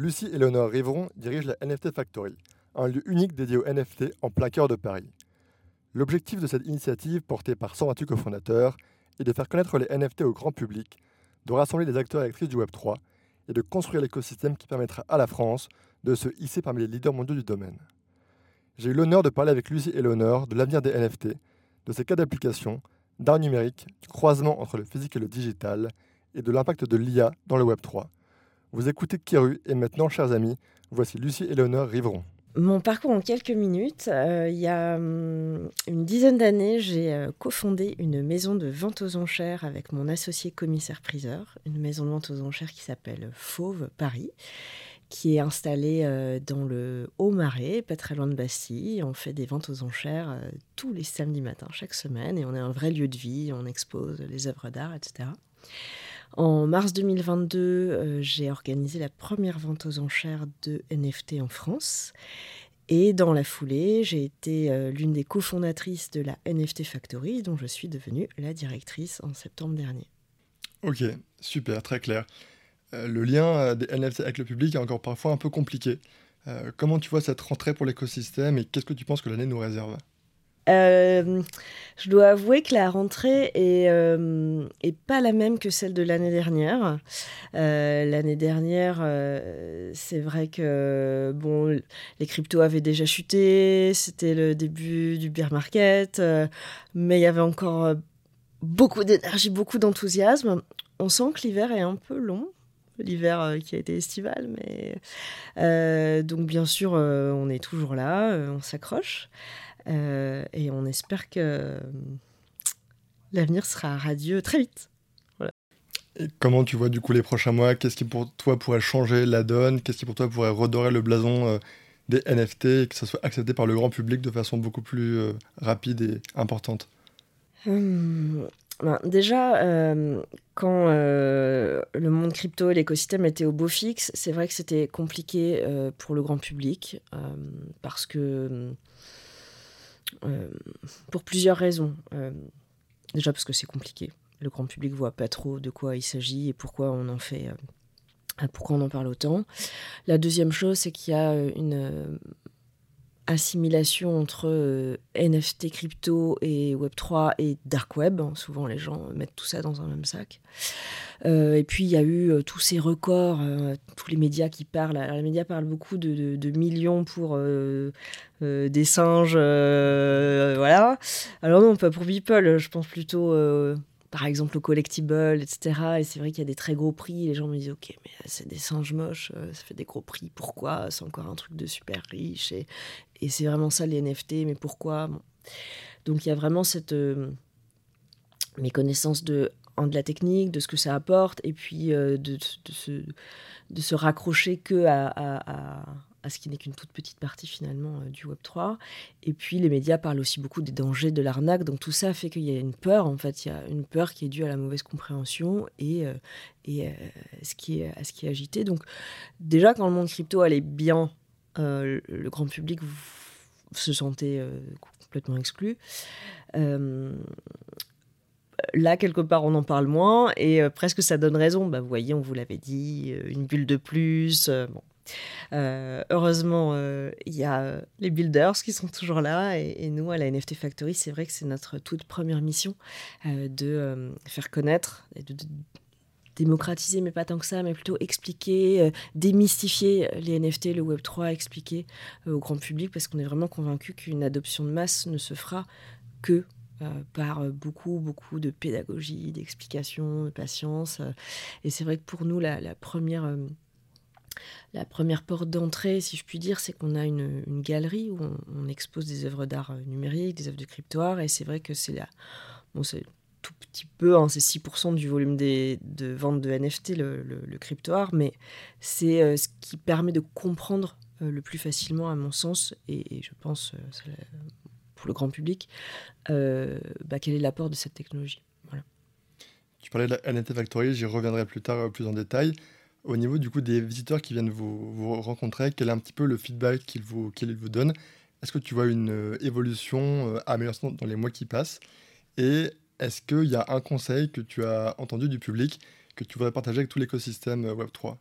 Lucie Eleonore Rivron dirige la NFT Factory, un lieu unique dédié aux NFT en plein cœur de Paris. L'objectif de cette initiative, portée par 128 cofondateurs, est de faire connaître les NFT au grand public, de rassembler les acteurs et actrices du Web3 et de construire l'écosystème qui permettra à la France de se hisser parmi les leaders mondiaux du domaine. J'ai eu l'honneur de parler avec Lucie Eleonore de l'avenir des NFT, de ses cas d'application, d'art numérique, du croisement entre le physique et le digital, et de l'impact de l'IA dans le Web3. Vous écoutez Kiru et maintenant, chers amis, voici Lucie Eleonore Rivron. Mon parcours en quelques minutes. Euh, il y a hum, une dizaine d'années, j'ai euh, cofondé une maison de vente aux enchères avec mon associé commissaire-priseur, une maison de vente aux enchères qui s'appelle Fauve Paris, qui est installée euh, dans le Haut-Marais, pas très loin de Bastille. On fait des ventes aux enchères tous les samedis matins, chaque semaine, et on est un vrai lieu de vie, on expose les œuvres d'art, etc. En mars 2022, euh, j'ai organisé la première vente aux enchères de NFT en France. Et dans la foulée, j'ai été euh, l'une des cofondatrices de la NFT Factory, dont je suis devenue la directrice en septembre dernier. Ok, super, très clair. Euh, le lien des NFT avec le public est encore parfois un peu compliqué. comment tu vois cette rentrée pour l'écosystème et qu'est-ce que tu penses que l'année nous réserve? Euh, je dois avouer que la rentrée est, euh, pas la même que celle de l'année dernière. Euh, l'année dernière, c'est vrai que bon, les cryptos avaient déjà chuté, c'était le début du bear market, mais il y avait encore beaucoup d'énergie, beaucoup d'enthousiasme. On sent que l'hiver est un peu long l'hiver qui a été estival. Mais donc bien sûr, on est toujours là, on s'accroche. Euh, et on espère que euh, l'avenir sera radieux très vite. Et comment tu vois du coup les prochains mois? Qu'est-ce qui pour toi pourrait changer la donne? Qu'est-ce qui pour toi pourrait redorer le blason euh, des NFT et que ça soit accepté par le grand public de façon beaucoup plus rapide et importante? Hum, ben, Déjà, quand le monde crypto et l'écosystème étaient au beau fixe, c'est vrai que c'était compliqué pour le grand public parce que hum, euh, pour plusieurs raisons. Euh, déjà parce que c'est compliqué. Le grand public voit pas trop de quoi il s'agit et pourquoi on en fait, euh, pourquoi on en parle autant. La deuxième chose, c'est qu'il y a une assimilation entre euh, NFT crypto et Web3 et Dark Web. Hein. Souvent, les gens mettent tout ça dans un même sac. Euh, et puis, il y a eu euh, tous ces records, tous les médias qui parlent. Alors, les médias parlent beaucoup de, millions pour des singes. voilà. Alors, non, pas pour Beeple. Je pense plutôt par exemple au collectible, etc. Et c'est vrai qu'il y a des très gros prix. Les gens me disent, ok, mais c'est des singes moches, ça fait des gros prix, pourquoi? C'est encore un truc de super riche. Et, et c'est vraiment ça les NFT, mais pourquoi? Donc il y a vraiment cette euh, méconnaissance de, de la technique, de ce que ça apporte, et puis euh, de, de, se, de se raccrocher que à, à, à, ce qui n'est qu'une toute petite partie finalement euh, du Web 3. Et puis les médias parlent aussi beaucoup des dangers de l'arnaque, donc tout ça fait qu'il y a une peur, en fait, il y a une peur qui est due à la mauvaise compréhension et, et ce qui est, à ce qui est agité. Donc déjà quand le monde crypto allait bien euh, le grand public se sentait euh, complètement exclu. Euh, là, quelque part, on en parle moins et presque ça donne raison. Bah, vous voyez, on vous l'avait dit, une bulle de plus. bon. Heureusement, il y a les builders qui sont toujours là et, nous, à la NFT Factory, c'est vrai que c'est notre toute première mission de faire connaître et de, démocratiser, mais pas tant que ça, mais plutôt expliquer, euh, démystifier les NFT, le Web3, expliquer euh, au grand public, parce qu'on est vraiment convaincu qu'une adoption de masse ne se fera que euh, par beaucoup, beaucoup de pédagogie, d'explication, de patience. et c'est vrai que pour nous, la, première... La première porte d'entrée, si je puis dire, c'est qu'on a une, galerie où on, expose des œuvres d'art numérique, des œuvres de cryptoire, et c'est vrai que c'est la, bon, tout petit peu, hein, c'est 6% du volume de vente de NFT, le, le, crypto-art, mais c'est euh, ce qui permet de comprendre euh, le plus facilement, à mon sens, et, je pense euh, pour le grand public, bah, quel est l'apport de cette technologie. Tu parlais de la NFT Factory, j'y reviendrai plus tard plus en détail. Au niveau du coup des visiteurs qui viennent vous, vous rencontrer, quel est un petit peu le feedback qu'ils vous, vous donnent? Est-ce que tu vois une évolution, amélioration dans les mois qui passent? Et est-ce qu'il y a un conseil que tu as entendu du public que tu voudrais partager avec tout l'écosystème euh, Web3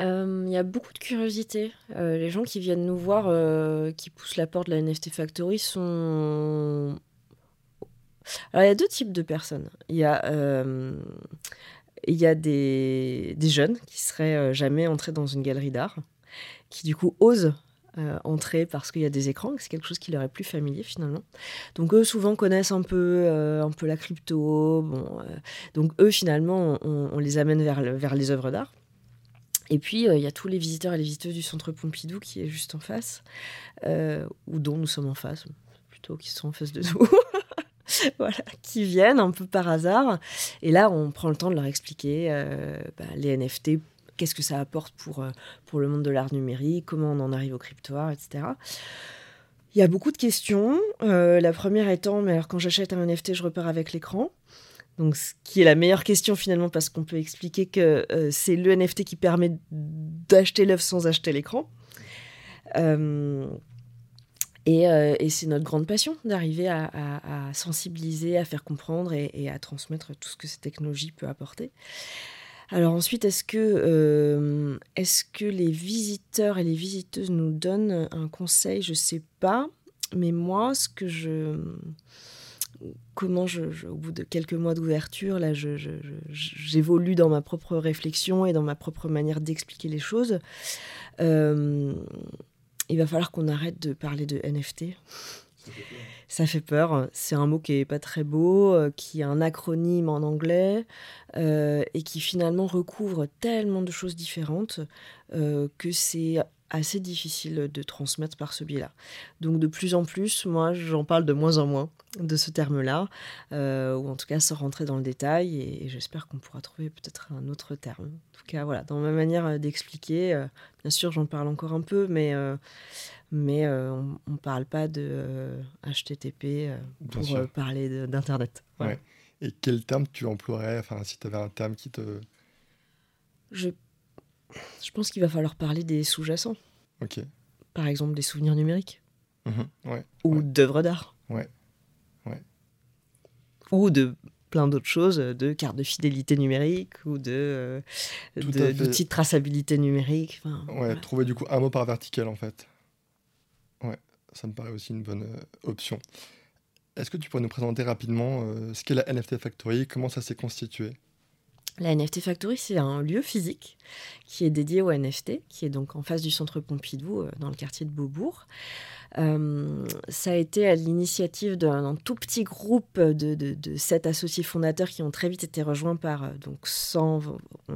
Il y a beaucoup de curiosité. les gens qui viennent nous voir, qui poussent la porte de la NFT Factory sont... Alors il y a deux types de personnes. Il y a il y a des, jeunes qui seraient euh, jamais entrés dans une galerie d'art, qui du coup osent euh, entrer parce qu'il y a des écrans, c'est quelque chose qui leur est plus familier finalement. Donc eux souvent connaissent un peu, euh, un peu la crypto. Donc eux finalement on, les amène vers, vers les œuvres d'art. Et puis il y a tous les visiteurs et les visiteuses du centre Pompidou qui est juste en face, ou dont nous sommes en face, plutôt qui sont en face de nous. qui viennent un peu par hasard. Et là, on prend le temps de leur expliquer euh, bah, les NFT, qu'est-ce que ça apporte pour, euh, pour le monde de l'art numérique, comment on en arrive au cryptoir, etc. Il y a beaucoup de questions. Euh, la première étant, mais alors quand j'achète un NFT, je repars avec l'écran. Donc, ce qui est la meilleure question finalement, parce qu'on peut expliquer que c'est le NFT qui permet d'acheter l'œuvre sans acheter l'écran. Et, c'est notre grande passion d'arriver à, sensibiliser, à faire comprendre et, à transmettre tout ce que cette technologie peut apporter. Alors ensuite, est-ce que, euh, les visiteurs et les visiteuses nous donnent un conseil? Je ne sais pas. Mais moi, ce que je... Comment je, au bout de quelques mois d'ouverture, là, j'évolue dans ma propre réflexion et dans ma propre manière d'expliquer les choses. Euh, il va falloir qu'on arrête de parler de NFT. Ça fait peur. C'est un mot qui est pas très beau, euh, qui est un acronyme en anglais euh, et qui finalement recouvre tellement de choses différentes euh, que c'est assez difficile de transmettre par ce biais-là. Donc de plus en plus, moi, j'en parle de moins en moins de ce terme-là, ou en tout cas sans rentrer dans le détail, et, j'espère qu'on pourra trouver peut-être un autre terme. En tout cas, voilà, dans ma manière d'expliquer, bien sûr, j'en parle encore un peu, mais mais euh, on ne parle pas de HTTP euh, pour euh, parler d'Internet. Ouais. Et quel terme tu emploierais enfin, si tu avais un terme qui te... Je, je pense qu'il va falloir parler des sous-jacents. Ok. Par exemple, des souvenirs numériques. Mmh ouais, ou d'œuvres d'art. Ouais. ouais. Ou de plein d'autres choses, de cartes de fidélité numérique ou de d'outils de, traçabilité numérique. Enfin, ouais, trouver du coup un mot par vertical en fait. Ouais, ça me paraît aussi une bonne euh, option. Est-ce que tu pourrais nous présenter rapidement euh, ce qu'est la NFT Factory, comment ça s'est constitué? La NFT Factory, c'est un lieu physique qui est dédié aux NFT, qui est donc en face du centre Pompidou, euh, dans le quartier de Beaubourg. Euh, ça a été à l'initiative d'un tout petit groupe de, sept associés fondateurs qui ont très vite été rejoints par euh, donc 100,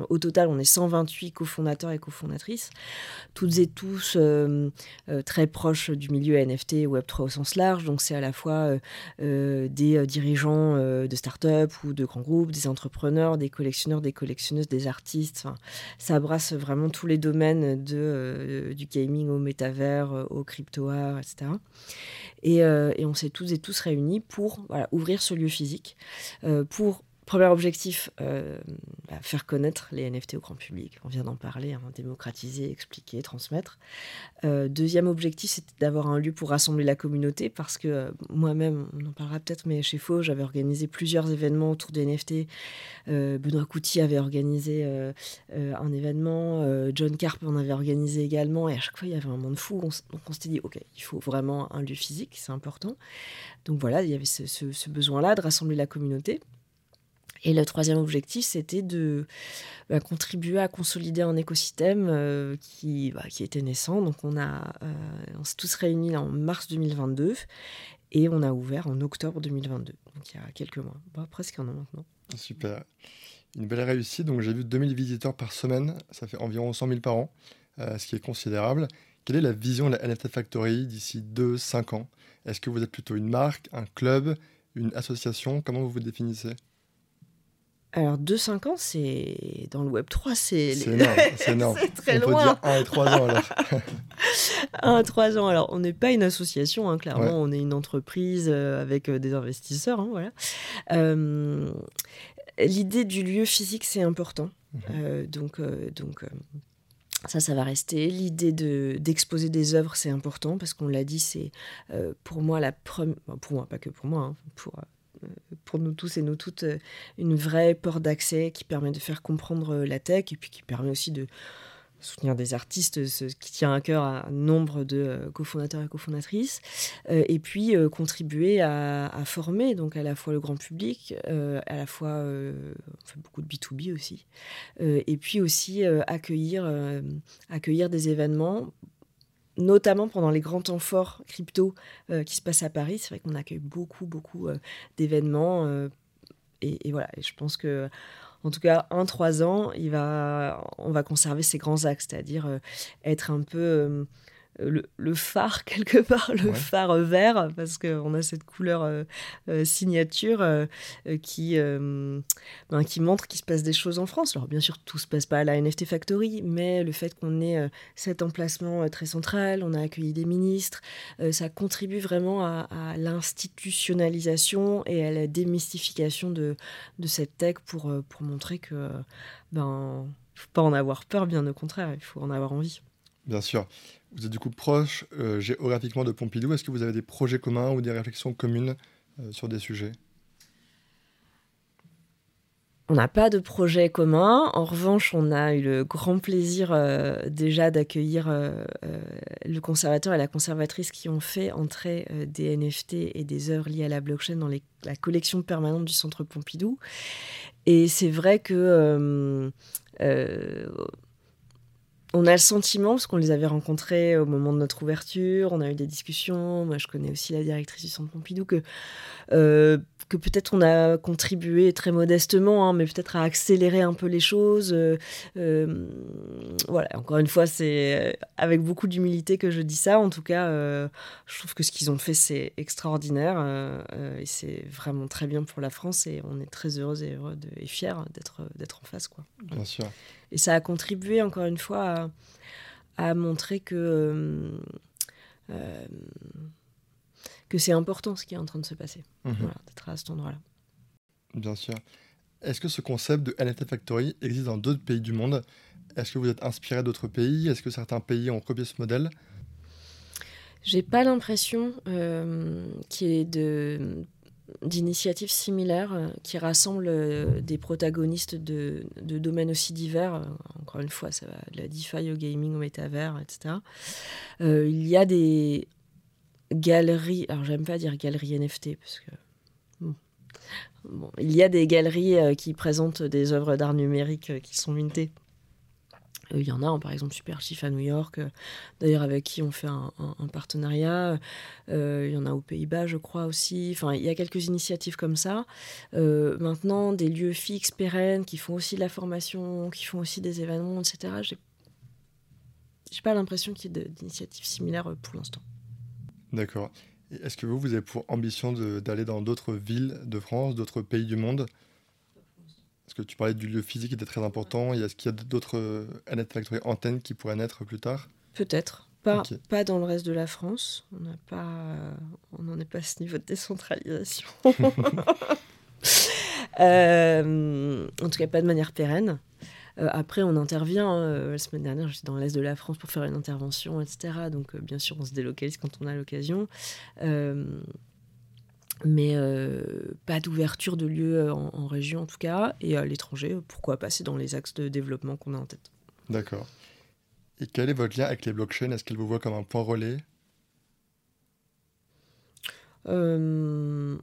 au total on est 128 cofondateurs et cofondatrices, toutes et tous euh, très proches du milieu NFT et Web3 au sens large. Donc c'est à la fois des dirigeants de start-up ou de grands groupes, des entrepreneurs, des collectionneurs, des collectionneuses, des artistes. Enfin, ça abrace vraiment tous les domaines de, du gaming au métavers, au crypto-art, euh, et, on s'est tous et tous réunis pour ouvrir ce lieu physique, euh, pour Premier objectif, euh, bah, faire connaître les NFT au grand public. On vient d'en parler, hein, démocratiser, expliquer, transmettre. Euh, deuxième objectif, c'était d'avoir un lieu pour rassembler la communauté parce que euh, moi-même, on en parlera peut-être, mais chez Faux, j'avais organisé plusieurs événements autour des NFT. Benoît Couty avait organisé un événement, John Carp en avait organisé également, et à chaque fois, il y avait un monde fou. donc on s'était dit, OK, il faut vraiment un lieu physique, c'est important. Donc voilà, il y avait ce besoin-là de rassembler la communauté. Et le troisième objectif, c'était de bah, contribuer à consolider un écosystème euh, qui, bah, qui était naissant. Donc on, euh, on s'est tous réunis en mars 2022 et on a ouvert en octobre 2022, donc il y a quelques mois, bah, presque un an maintenant. Super. Une belle réussite. Donc j'ai vu 2000 visiteurs par semaine, ça fait environ 100 000 par an, euh, ce qui est considérable. Quelle est la vision de la NFT Factory d'ici 2-5 ans? Est-ce que vous êtes plutôt une marque, un club, une association? Comment vous vous définissez? Alors, 2-5 ans, c'est. Dans le Web 3, c'est. C'est énorme. C'est énorme. très on loin. peut dire 1 et 3 ans alors. 1 et 3 ans. Alors, on n'est pas une association, hein, clairement. On est une entreprise euh, avec euh, des investisseurs. Hein, voilà. Euh, l'idée du lieu physique, c'est important. Mhm. donc. donc ça, ça va rester. L'idée de, d'exposer des œuvres, c'est important parce qu'on l'a dit, c'est pour moi la première. pour moi, pas que pour moi, hein, pour pour nous tous et nous toutes une vraie porte d'accès qui permet de faire comprendre la tech et puis qui permet aussi de, soutenir des artistes, ce qui tient à cœur à nombre de cofondateurs et cofondatrices, et puis contribuer à, former donc à la fois le grand public, à la fois beaucoup de B2B aussi, et puis aussi accueillir, accueillir des événements notamment pendant les grands temps forts crypto euh, qui se passent à Paris. C'est vrai qu'on accueille beaucoup, beaucoup euh, d'événements. Euh, et, voilà, je pense que, en tout cas, un, trois ans, on va conserver ces grands axes, c'est-à-dire être un peu le, phare quelque part, le phare vert, parce qu'on a cette couleur euh, euh, signature euh, qui, ben, qui montre qu'il se passe des choses en France. Alors bien sûr, tout se passe pas à la NFT Factory, mais le fait qu'on ait cet emplacement très central, on a accueilli des ministres, ça contribue vraiment à, l'institutionnalisation et à la démystification de, de cette tech pour, pour montrer que ben faut pas en avoir peur, bien au contraire, il faut en avoir envie. Bien sûr. Vous êtes du coup proche euh, géographiquement de Pompidou. Est-ce que vous avez des projets communs ou des réflexions communes euh, sur des sujets? On n'a pas de projet commun. En revanche, on a eu le grand plaisir euh, déjà d'accueillir le conservateur et la conservatrice qui ont fait entrer des NFT et des œuvres liées à la blockchain dans la collection permanente du Centre Pompidou. Et c'est vrai que on a le sentiment, parce qu'on les avait rencontrés au moment de notre ouverture, on a eu des discussions, moi je connais aussi la directrice du Centre Pompidou, que, euh, peut-être on a contribué très modestement, hein, mais peut-être à accélérer un peu les choses. Euh, euh, voilà, encore une fois, c'est avec beaucoup d'humilité que je dis ça. En tout cas, je trouve que ce qu'ils ont fait, c'est extraordinaire et c'est vraiment très bien pour la France et on est très heureuse et heureux et fiers d'être en face. Quoi. Bien sûr. Et ça a contribué, encore une fois, à, montrer que, euh, euh, que c'est important ce qui est en train de se passer, mhm. d'être à cet endroit-là. Bien sûr. Est-ce que ce concept de NFT Factory existe dans d'autres pays du monde? Est-ce que vous êtes inspiré d'autres pays? Est-ce que certains pays ont copié ce modèle? J'ai pas l'impression euh, qu'il y ait de d'initiatives similaires euh, qui rassemblent euh, des protagonistes de, domaines aussi divers. Euh, encore une fois, ça va de la DeFi au gaming, au métavers, etc. il y a des galeries, alors j'aime pas dire galeries NFT parce que bon, il y a des galeries qui présentent des œuvres d'art numérique qui sont mintées il y en a, par exemple, Super Chief à New York, euh, d'ailleurs avec qui on fait un, partenariat. Euh, il y en a aux Pays-Bas, je crois aussi. Enfin, il y a quelques initiatives comme ça. Euh, maintenant, des lieux fixes, pérennes, qui font aussi de la formation, qui font aussi des événements, etc. J'ai, j'ai pas l'impression qu'il y ait d'initiatives similaires pour l'instant. D'accord. Est-ce que vous, vous avez pour ambition d'aller dans d'autres villes de France, d'autres pays du monde? Est-ce que tu parlais du lieu physique qui était très important. Est-ce qu'il y a d'autres euh, Factory antennes qui pourraient naître plus tard? Peut-être. Pas, pas dans le reste de la France. On pas, on n'en est pas à ce niveau de décentralisation. Euh, en tout cas, pas de manière pérenne. Euh, après, on intervient. Hein, la semaine dernière, j'étais dans l'est de la France pour faire une intervention, etc. Donc, bien sûr, on se délocalise quand on a l'occasion mais euh, pas d'ouverture de lieux euh, en, région en tout cas, et à l'étranger, pourquoi pas, c'est dans les axes de développement qu'on a en tête. D'accord. Et quel est votre lien avec les blockchains? Est-ce qu'elles vous voient comme un point relais? Euh,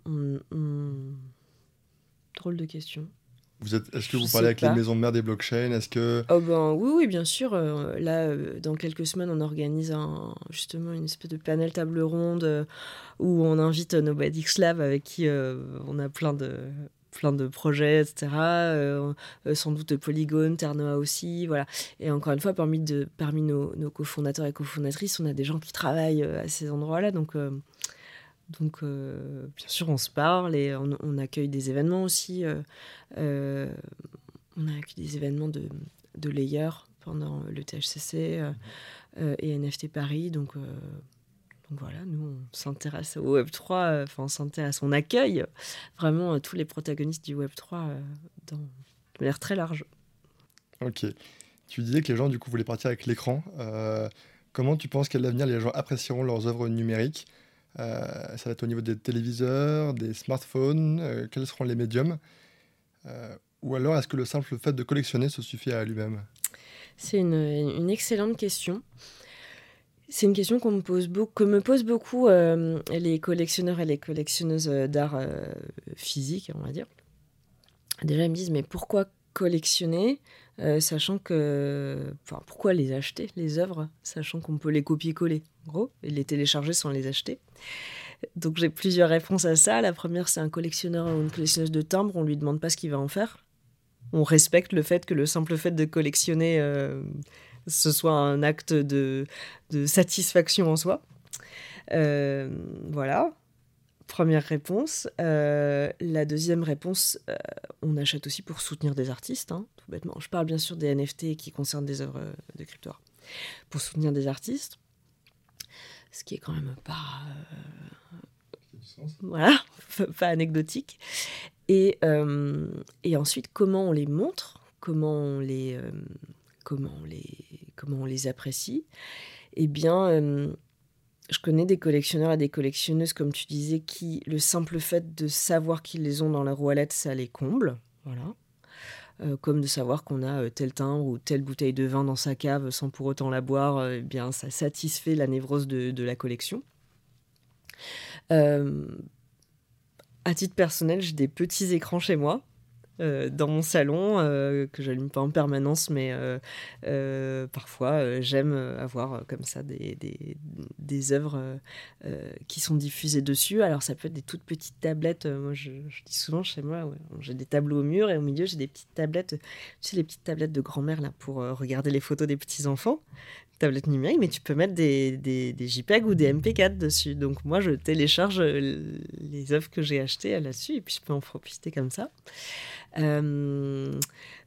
Drôle de question. Est-ce que vous parlez avec les maisons de mère des blockchains? Est-ce que oh ben, oui, oui, bien sûr. Euh, là, euh, dans quelques semaines, on organise un, justement une espèce de panel table ronde euh, où on invite Nobody Lab avec qui on a plein de plein de projets, etc. sans doute Polygon, Ternoa aussi, voilà. Et encore une fois, parmi, de, parmi nos, nos cofondateurs et cofondatrices, on a des gens qui travaillent à ces endroits-là, donc donc, euh, bien sûr, on se parle et on, accueille des événements aussi. Euh, euh, on a accueilli des événements de, de Layer pendant le THCC et NFT Paris. Donc, donc voilà, nous, on s'intéresse au Web3, enfin, on s'intéresse, on accueille vraiment tous les protagonistes du Web3 dans, de manière très large. Ok. Tu disais que les gens, du coup, voulaient partir avec l'écran. comment tu penses qu'à l'avenir, les gens apprécieront leurs œuvres numériques? Ça va être au niveau des téléviseurs, des smartphones, euh, quels seront les médiums euh, Ou alors est-ce que le simple fait de collectionner se suffit à lui-même? C'est une, excellente question. C'est une question qu'on me pose beaucoup, que me posent beaucoup euh, les collectionneurs et les collectionneuses d'art euh, physique, on va dire. Déjà, ils me disent, mais pourquoi collectionner, euh, sachant que... Enfin, pourquoi les acheter, les œuvres, sachant qu'on peut les copier-coller, en gros, et les télécharger sans les acheter donc j'ai plusieurs réponses à ça. La première, c'est un collectionneur ou une collectionneuse de timbres, on lui demande pas ce qu'il va en faire. On respecte le fait que le simple fait de collectionner, euh, ce soit un acte de, satisfaction en soi. Euh, voilà. Première réponse. Euh, la deuxième réponse, on achète aussi pour soutenir des artistes, hein, tout bêtement. Je parle bien sûr des NFT qui concernent des œuvres de crypto. Pour soutenir des artistes ce qui est quand même pas voilà, pas anecdotique. Et, euh, et ensuite, comment on les montre, comment on les, euh, comment on les, comment on les apprécie? Eh bien, euh, je connais des collectionneurs et des collectionneuses, comme tu disais, qui, le simple fait de savoir qu'ils les ont dans leur wallet, ça les comble. Voilà. comme de savoir qu'on a tel timbre ou telle bouteille de vin dans sa cave sans pour autant la boire, eh bien, ça satisfait la névrose de, la collection. Euh, à titre personnel, j'ai des petits écrans chez moi. Euh, dans mon salon, euh, que j'allume pas en permanence, mais parfois j'aime avoir comme ça des, œuvres qui sont diffusées dessus. Alors ça peut être des toutes petites tablettes. moi, je, dis souvent chez moi, j'ai des tableaux au mur et au milieu j'ai des petites tablettes. Tu sais les petites tablettes de grand-mère là pour regarder les photos des petits enfants tablette numérique, mais tu peux mettre des, des, JPEG ou des MP4 dessus. Donc moi, je télécharge euh, les œuvres que j'ai achetées là-dessus et puis je peux en profiter comme ça. Euh,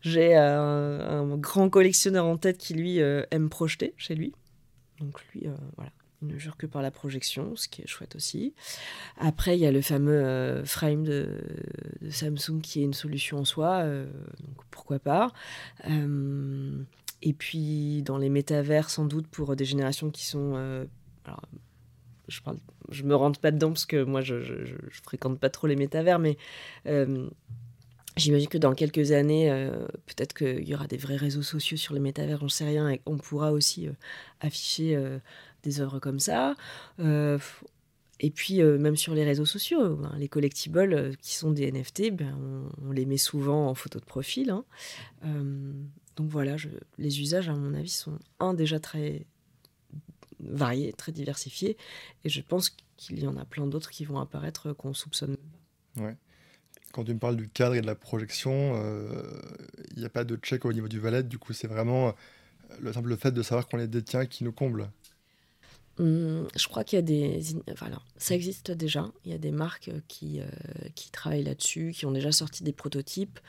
j'ai un, grand collectionneur en tête qui, lui, euh, aime projeter chez lui. Donc lui, voilà, il ne jure que par la projection, ce qui est chouette aussi. Après, il y a le fameux frame de, Samsung qui est une solution en soi, donc pourquoi pas. Et puis dans les métavers, sans doute pour des générations qui sont. Euh, alors, je parle, je me rentre pas dedans parce que moi je, je, fréquente pas trop les métavers, mais euh, j'imagine que dans quelques années, euh, peut-être qu'il y aura des vrais réseaux sociaux sur les métavers, j'en sais rien, et on pourra aussi afficher des œuvres comme ça. Et puis, même sur les réseaux sociaux, ben, les collectibles qui sont des NFT, ben, on, les met souvent en photo de profil. Hein. Donc voilà, les usages, à mon avis, sont un déjà très variés, très diversifiés, et je pense qu'il y en a plein d'autres qui vont apparaître qu'on soupçonne. Ouais. Quand tu me parles du cadre et de la projection, euh, il n'y a pas de check au niveau du valet, du coup c'est vraiment le simple fait de savoir qu'on les détient qui nous comble. Hum, je crois qu'il y a des. Voilà, ça existe déjà. Il y a des marques qui, euh, qui travaillent là-dessus, qui ont déjà sorti des prototypes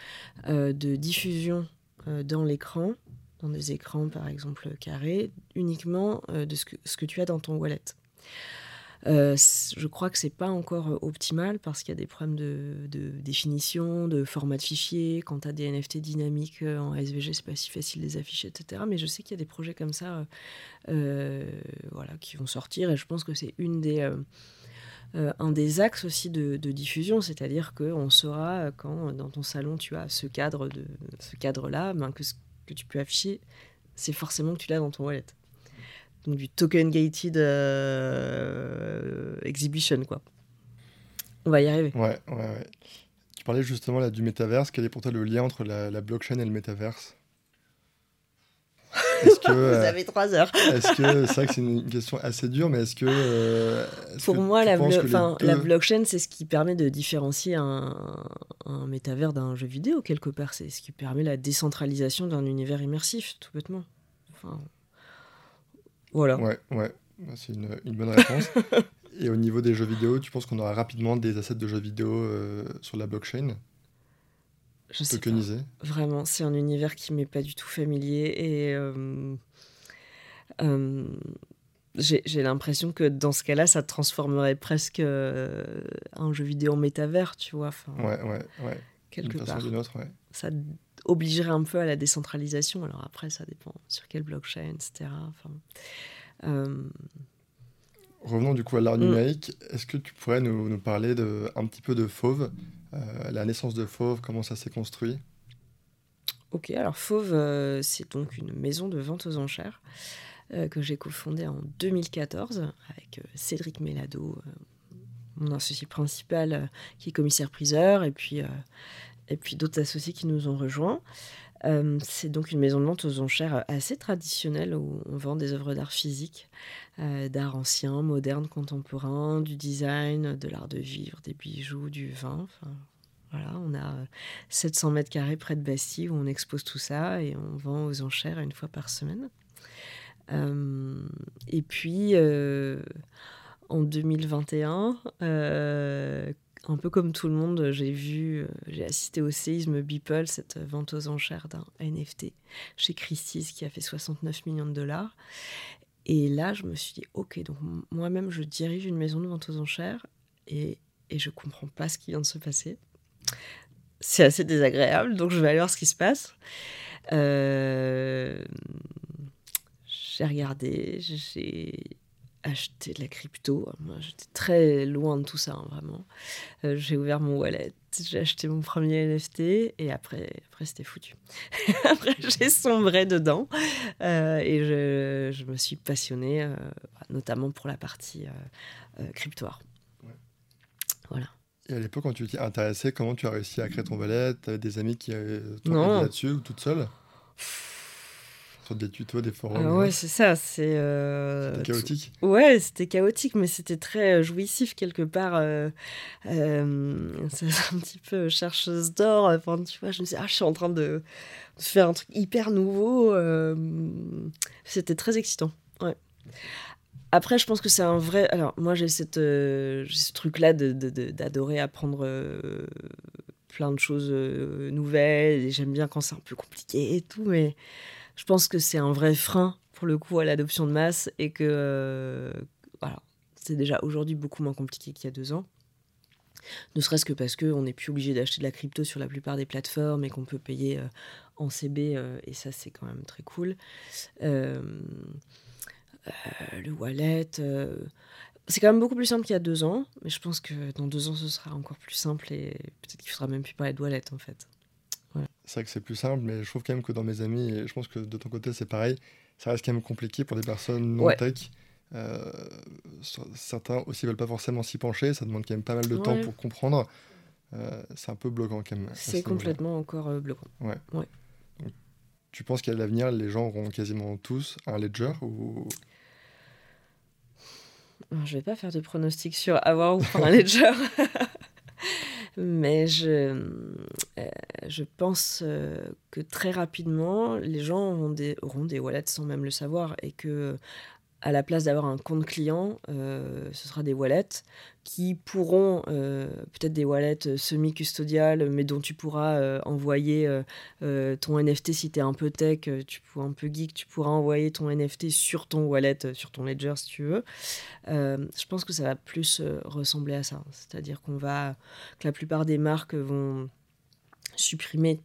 euh, de diffusion euh, dans l'écran, dans des écrans par exemple carrés, uniquement euh, de ce que, ce que, tu as dans ton wallet. Euh, je crois que c'est pas encore optimal parce qu'il y a des problèmes de, définition, de format de fichier. Quand tu as des NFT dynamiques en SVG, c'est pas si facile de les afficher, etc. Mais je sais qu'il y a des projets comme ça voilà, qui vont sortir et je pense que c'est une des, euh, un des axes aussi de, diffusion, c'est-à-dire qu'on saura euh, quand dans ton salon tu as ce cadre de ce cadre-là, ben, que ce que tu peux afficher, c'est forcément que tu l'as dans ton wallet. Donc du token gated euh, exhibition quoi. On va y arriver. Ouais, ouais, ouais. Tu parlais justement là du métaverse. Quel est pour toi le lien entre la, la blockchain et le métaverse? Que, Vous euh, avez trois heures. est-ce que c'est vrai que c'est une question assez dure, mais est-ce que euh, pour moi la, la, blockchain c'est ce qui permet de différencier un, un métavers d'un jeu vidéo quelque part. C'est ce qui permet la décentralisation d'un univers immersif, tout bêtement. Enfin, voilà. Ouais, ouais, c'est une, une, bonne réponse. Et au niveau des jeux vidéo, tu penses qu'on aura rapidement des assets de jeux vidéo euh, sur la blockchain? Je sais pas. Vraiment, c'est un univers qui m'est pas du tout familier et euh, euh, j'ai l'impression que dans ce cas-là, ça transformerait presque euh, un jeu vidéo en métavers, tu vois. Enfin, ouais, ouais, ouais. Quelque part. Autre, ouais. Ça obligerait un peu à la décentralisation. Alors après, ça dépend sur quelle blockchain, etc. Enfin, Revenons du coup à l'art mm. numérique. Est-ce que tu pourrais nous, nous, parler de, un petit peu de Fauve, euh, la naissance de Fauve, comment ça s'est construit? Ok, alors Fauve, c'est donc une maison de vente aux enchères que j'ai cofondée en 2014 avec Cédric Mélado, mon associé principal qui est commissaire-priseur, et puis, et puis d'autres associés qui nous ont rejoints. Euh, c'est donc une maison de vente aux enchères assez traditionnelle où on vend des œuvres d'art physique, euh, d'art ancien, moderne, contemporain, du design, de l'art de vivre, des bijoux, du vin. voilà, on a 700 mètres carrés près de Bastille où on expose tout ça et on vend aux enchères une fois par semaine. Euh, et puis, en 2021, un peu comme tout le monde, j'ai vu, euh, j'ai assisté au séisme Beeple, cette vente aux enchères d'un NFT chez Christie's qui a fait 69 millions de dollars. Et là, je me suis dit, ok, donc moi-même, je dirige une maison de vente aux enchères et, et je comprends pas ce qui vient de se passer. C'est assez désagréable, donc je vais aller voir ce qui se passe. Euh, j'ai regardé, j'ai acheter de la crypto. Moi, j'étais très loin de tout ça, hein, vraiment. Euh, j'ai ouvert mon wallet, j'ai acheté mon premier NFT et après, après c'était foutu. après, j'ai sombré dedans euh, et je, je, me suis passionnée, euh, notamment pour la partie cryptoire. Voilà. Et à l'époque, quand tu t'es intéressé, comment tu as réussi à créer ton wallet? Des amis qui t'ont là-dessus ou toute seule? Des tutos, des forums. Ah ouais, c'est ça. C'est euh, chaotique. Ouais, c'était chaotique, mais c'était très euh, jouissif quelque part. Euh, c'est un petit peu chercheuse d'or. Enfin, tu vois, je me disais, ah, je suis en train de, faire un truc hyper nouveau. c'était très excitant. Ouais. Après, je pense que c'est un vrai. Alors, moi, j'ai cette, ce truc-là d'adorer de, apprendre plein de choses nouvelles. Et j'aime bien quand c'est un peu compliqué et tout, mais je pense que c'est un vrai frein pour le coup à l'adoption de masse et que euh, voilà, c'est déjà aujourd'hui beaucoup moins compliqué qu'il y a deux ans. Ne serait-ce que parce qu'on n'est plus obligé d'acheter de la crypto sur la plupart des plateformes et qu'on peut payer euh, en CB, euh, et ça c'est quand même très cool. le wallet, c'est quand même beaucoup plus simple qu'il y a deux ans, mais je pense que dans deux ans ce sera encore plus simple et peut-être qu'il faudra même plus parler de wallet en fait. C'est vrai que c'est plus simple, mais je trouve quand même que dans mes amis, et je pense que de ton côté c'est pareil, ça reste quand même compliqué pour des personnes non tech. Euh, certains aussi veulent pas forcément s'y pencher, ça demande quand même pas mal de temps pour comprendre. Euh, c'est un peu bloquant quand même. C'est complètement encore euh, bloquant. Ouais. tu penses qu'à l'avenir, les gens auront quasiment tous un ledger ou? Je vais pas faire de pronostic sur avoir ou pas un ledger. Mais je, euh, pense euh, que très rapidement, les gens auront des, auront des wallets sans même le savoir et que à la place d'avoir un compte client, euh, ce sera des wallets qui pourront, euh, peut-être des wallets semi-custodiales, mais dont tu pourras euh, envoyer ton NFT si tu es un peu tech, tu un peu geek, tu pourras envoyer ton NFT sur ton wallet, sur ton ledger si tu veux. je pense que ça va plus ressembler à ça. C'est-à-dire qu'on va, que la plupart des marques vont supprimer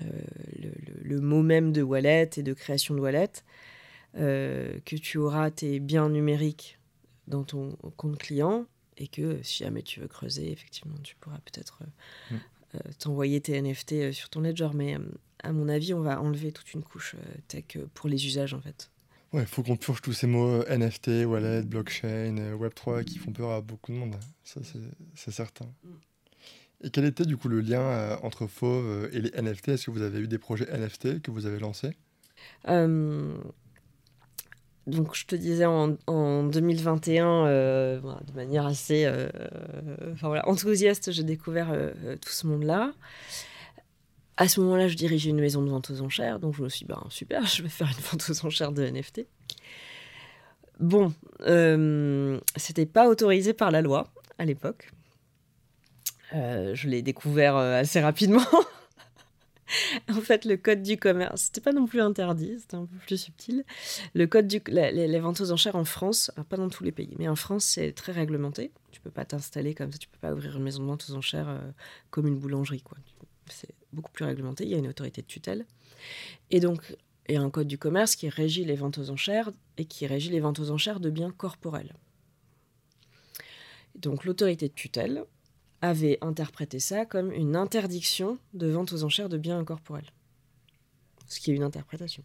le, le, mot même de wallet et de création de wallet euh, que tu auras tes biens numériques dans ton compte client et que si jamais tu veux creuser, effectivement, tu pourras peut-être euh, mm. euh, t'envoyer tes NFT sur ton ledger. Mais à mon avis, on va enlever toute une couche tech pour les usages en fait. Ouais, il faut qu'on purge tous ces mots NFT, wallet, blockchain, Web3 qui font peur à beaucoup de monde. Ça, c'est certain. Et quel était du coup le lien entre Fauve et les NFT Est-ce que vous avez eu des projets NFT que vous avez lancés? Donc je te disais en, 2021, euh, de manière assez euh, enthousiaste, j'ai découvert euh, tout ce monde-là. À ce moment-là, je dirigeais une maison de vente aux enchères, donc je me suis dit, ben, super, je vais faire une vente aux enchères de NFT. Bon, c'était pas autorisé par la loi à l'époque. je l'ai découvert assez rapidement. en fait, le code du commerce, c'était pas non plus interdit, c'était un peu plus subtil. Le code du, les, ventes aux enchères en France, pas dans tous les pays, mais en France, c'est très réglementé. Tu peux pas t'installer comme ça, tu peux pas ouvrir une maison de vente aux enchères euh, comme une boulangerie, quoi. C'est beaucoup plus réglementé. Il y a une autorité de tutelle, et donc il y a un code du commerce qui régit les ventes aux enchères et qui régit les ventes aux enchères de biens corporels. Donc l'autorité de tutelle avait interprété ça comme une interdiction de vente aux enchères de biens incorporels. ce qui est une interprétation.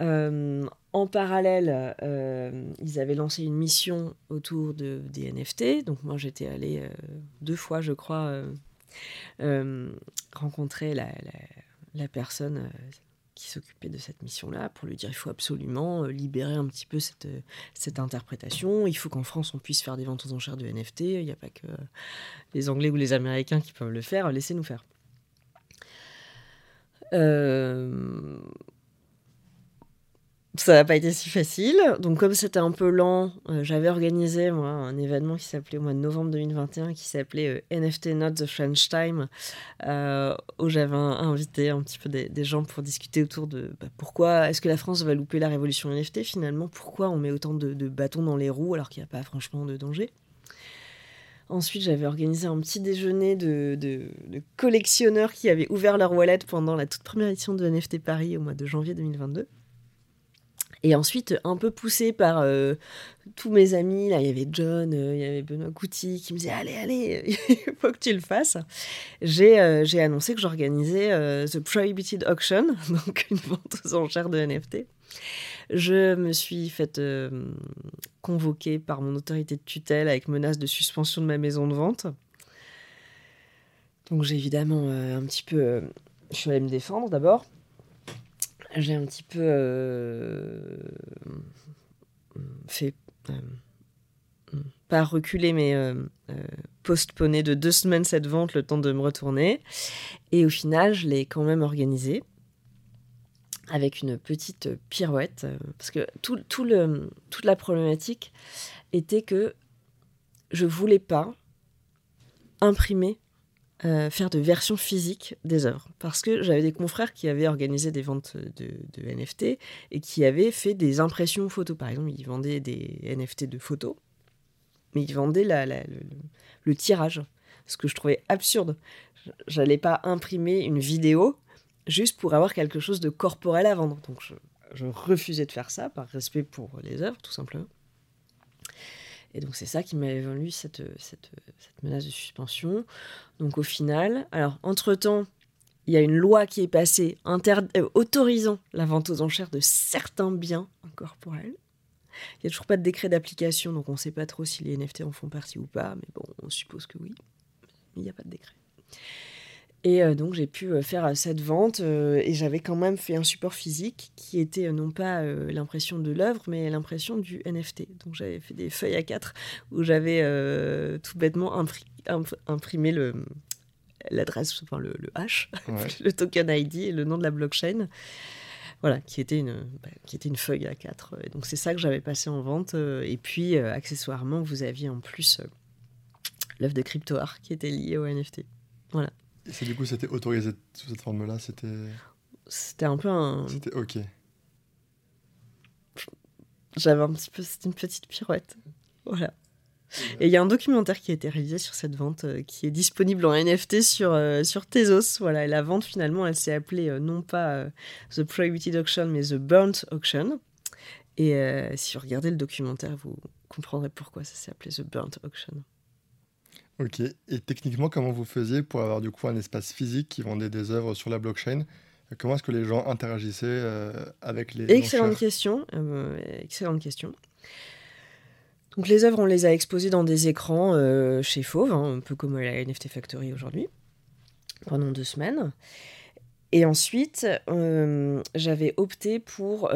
Euh, en parallèle, euh, ils avaient lancé une mission autour de, des NFT. Donc moi, j'étais allée euh, deux fois, je crois, rencontrer la, la personne qui s'occupait de cette mission-là pour lui dire il faut absolument libérer un petit peu cette, cette interprétation. Il faut qu'en France, on puisse faire des ventes aux enchères de NFT. Il n'y a pas que les Anglais ou les Américains qui peuvent le faire. Laissez-nous faire. Euh, ça n'a pas été si facile. Donc, comme c'était un peu lent, euh, j'avais organisé moi, un événement qui s'appelait au mois de novembre 2021 qui s'appelait euh, NFT Not the French Time, euh, où j'avais invité un petit peu des, gens pour discuter autour de bah, pourquoi est-ce que la France va louper la révolution NFT finalement, pourquoi on met autant de, bâtons dans les roues alors qu'il n'y a pas franchement de danger? Ensuite, j'avais organisé un petit déjeuner de, de, collectionneurs qui avaient ouvert leur wallet pendant la toute première édition de NFT Paris au mois de janvier 2022. Et ensuite, un peu poussé par euh, tous mes amis, là, il y avait John, euh, il y avait Benoît Couty qui me disait Allez, allez, il faut que tu le fasses. J'ai euh, annoncé que j'organisais The Prohibited Auction, donc une vente aux enchères de NFT. Je me suis faite convoquer par mon autorité de tutelle avec menace de suspension de ma maison de vente. Donc j'ai évidemment un petit peu... je suis allée me défendre d'abord j'ai un petit peu euh, fait euh, pas reculer mais euh, postponer de deux semaines cette vente le temps de me retourner. Et au final je l'ai quand même organisée avec une petite pirouette parce que toute la problématique était que je voulais pas imprimer euh, faire de versions physiques des œuvres. Parce que j'avais des confrères qui avaient organisé des ventes de, NFT et qui avaient fait des impressions photos. Par exemple, ils vendaient des NFT de photos, mais ils vendaient la, le, tirage. Ce que je trouvais absurde. J'allais pas imprimer une vidéo juste pour avoir quelque chose de corporel à vendre. Donc je, je refusais de faire ça par respect pour les œuvres, tout simplement. Et donc c'est ça qui m'avait valu cette, cette, cette, menace de suspension. Donc au final, alors entre-temps, il y a une loi qui est passée euh, autorisant la vente aux enchères de certains biens incorporels. Il n'y a toujours pas de décret d'application, donc on ne sait pas trop si les NFT en font partie ou pas, mais bon, on suppose que oui. Il n'y a pas de décret. Et euh, donc j'ai pu euh, faire euh, cette vente et j'avais quand même fait un support physique qui était non pas l'impression de l'œuvre mais l'impression du NFT. Donc j'avais fait des feuilles à 4 où j'avais tout bêtement imprimé le l'adresse, enfin le, le hash, le token ID et le nom de la blockchain. Voilà, qui était une, bah, qui était une feuille à 4. Et donc c'est ça que j'avais passé en vente. et puis accessoirement, vous aviez en plus l'œuvre de CryptoArt qui était liée au NFT. Voilà. Et du coup, c'était autorisé sous cette forme-là C'était. C'était un peu un. C'était OK. J'avais un petit peu. C'était une petite pirouette. Voilà. Et il y a un documentaire qui a été réalisé sur cette vente euh, qui est disponible en NFT sur, euh, sur Tezos. Voilà, et la vente finalement, elle s'est appelée euh, non pas The Prohibited Auction, mais The Burnt Auction. Et si vous regardez le documentaire, vous comprendrez pourquoi ça s'est appelé The Burnt Auction. Ok. Et techniquement, comment vous faisiez pour avoir du coup un espace physique qui vendait des œuvres sur la blockchain? Comment est-ce que les gens interagissaient euh, avec les Excellente question. Euh, excellente question. Donc les œuvres, on les a exposées dans des écrans euh, chez Fauve, hein, un peu comme la NFT Factory aujourd'hui, pendant deux semaines. Et ensuite, j'avais opté pour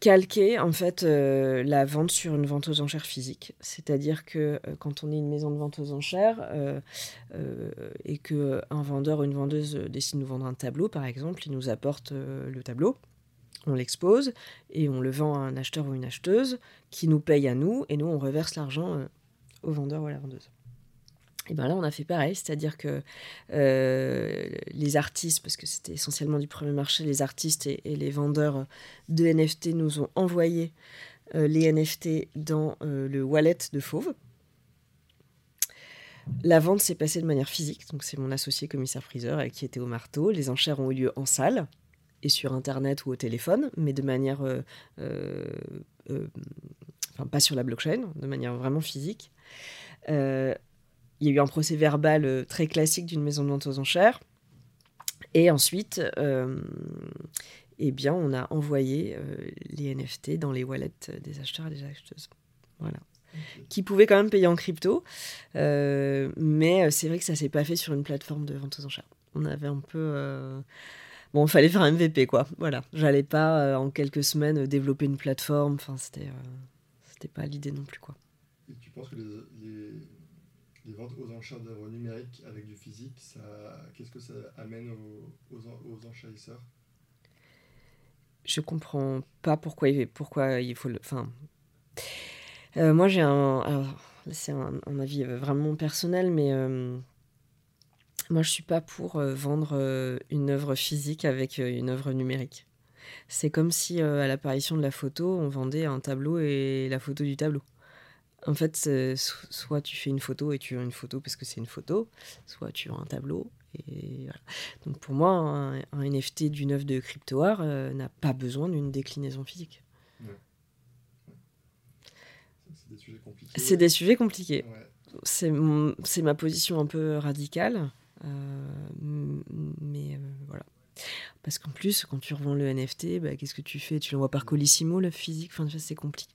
calquer en fait euh, la vente sur une vente aux enchères physique. C'est-à-dire que euh, quand on est une maison de vente aux enchères euh, et que un vendeur ou une vendeuse décide de nous vendre un tableau, par exemple, il nous apporte le tableau, on l'expose et on le vend à un acheteur ou une acheteuse qui nous paye à nous et nous on reverse l'argent au vendeur ou à la vendeuse. Et bien là, on a fait pareil, c'est-à-dire que euh, les artistes, parce que c'était essentiellement du premier marché, les artistes et, les vendeurs de NFT nous ont envoyé euh, les NFT dans euh, le wallet de Fauve. La vente s'est passée de manière physique, donc c'est mon associé commissaire-priseur qui était au marteau. Les enchères ont eu lieu en salle et sur Internet ou au téléphone, mais de manière... enfin, pas sur la blockchain, de manière vraiment physique. Euh, il y a eu un procès verbal euh, très classique d'une maison de vente aux enchères. Et ensuite, eh bien, on a envoyé les NFT dans les wallets des acheteurs et des acheteuses. Voilà. Qui pouvaient quand même payer en crypto. mais c'est vrai que ça s'est pas fait sur une plateforme de vente aux enchères. On avait un peu bon, il fallait faire un MVP, quoi. Voilà. J'allais pas, euh, en quelques semaines, euh, développer une plateforme. Enfin, c'était, euh, c'était pas l'idée non plus, quoi. Et tu penses que les, les, ventes aux enchères d'œuvres numériques avec du physique, qu'est-ce que ça amène aux, aux, enchérisseurs? Je comprends pas pourquoi pourquoi il faut le. Enfin. moi, j'ai un. C'est un, avis vraiment personnel, mais moi, je suis pas pour euh, vendre euh, une œuvre physique avec euh, une œuvre numérique. C'est comme si à l'apparition de la photo, on vendait un tableau et la photo du tableau. En fait, soit tu fais une photo et tu as une photo parce que c'est une photo, soit tu as un tableau. Et voilà. Donc pour moi, un, NFT d'une œuvre de crypto art n'a pas besoin d'une déclinaison physique. C'est des sujets compliqués. C'est des sujets compliqués. C'est ma position un peu radicale. Euh, mais euh, voilà. Parce qu'en plus, quand tu revends le NFT, bah, qu'est-ce que tu fais? Tu l'envoies par Colissimo, le physique? Enfin, c'est compliqué.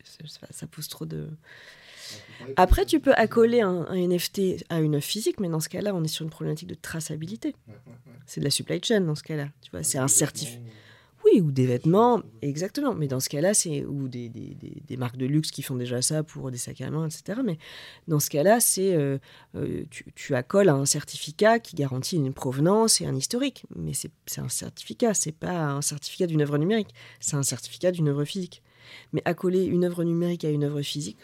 Ça, pose trop de. Après, tu peux accoler un, un, NFT à une physique, mais dans ce cas-là, on est sur une problématique de traçabilité. C'est de la supply chain dans ce cas-là. Tu vois, c'est un certificat. Oui, ou des vêtements, exactement. Mais dans ce cas-là, c'est ou des, des, des, marques de luxe qui font déjà ça pour des sacs à main, etc. Mais dans ce cas-là, c'est euh, euh, tu, tu, accoles un certificat qui garantit une provenance et un historique. Mais c'est un certificat, c'est pas un certificat d'une œuvre numérique, c'est un certificat d'une œuvre physique. Mais accoler une œuvre numérique à une œuvre physique,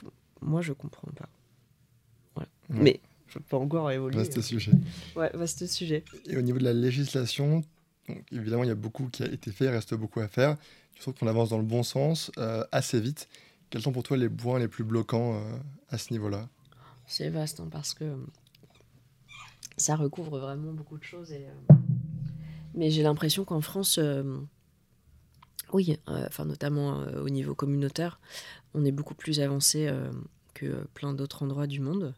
moi, je comprends pas. Voilà. Mais je peux encore évoluer. Vaste sujet. Ouais, vaste sujet. Et au niveau de la législation, donc, évidemment, il y a beaucoup qui a été fait, il reste beaucoup à faire. Je trouve qu'on avance dans le bon sens euh, assez vite. Quels sont pour toi les points les plus bloquants euh, à ce niveau-là? C'est vaste hein, parce que ça recouvre vraiment beaucoup de choses. Et, euh, Mais j'ai l'impression qu'en France, oui, enfin notamment au niveau communautaire, on est beaucoup plus avancé que plein d'autres endroits du monde.